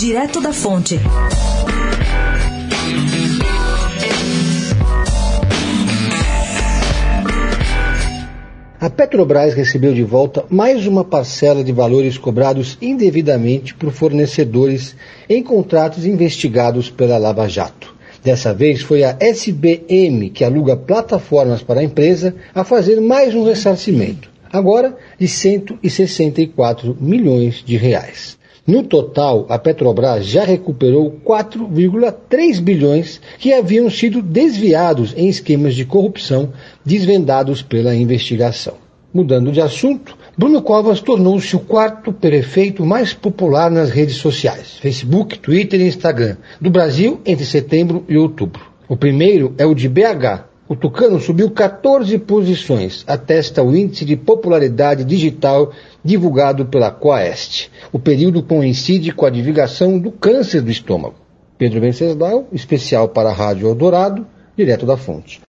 Direto da Fonte. A Petrobras recebeu de volta mais uma parcela de valores cobrados indevidamente por fornecedores em contratos investigados pela Lava Jato. Dessa vez foi a SBM, que aluga plataformas para a empresa, a fazer mais um ressarcimento, agora de 164 milhões de reais. No total, a Petrobras já recuperou 4,3 bilhões que haviam sido desviados em esquemas de corrupção desvendados pela investigação. Mudando de assunto, Bruno Covas tornou-se o quarto prefeito mais popular nas redes sociais, Facebook, Twitter e Instagram, do Brasil entre setembro e outubro. O primeiro é o de BH, o Tucano subiu 14 posições, atesta o índice de popularidade digital divulgado pela Coaest. O período coincide com a divulgação do câncer do estômago. Pedro Venceslau, especial para a Rádio Eldorado, direto da fonte.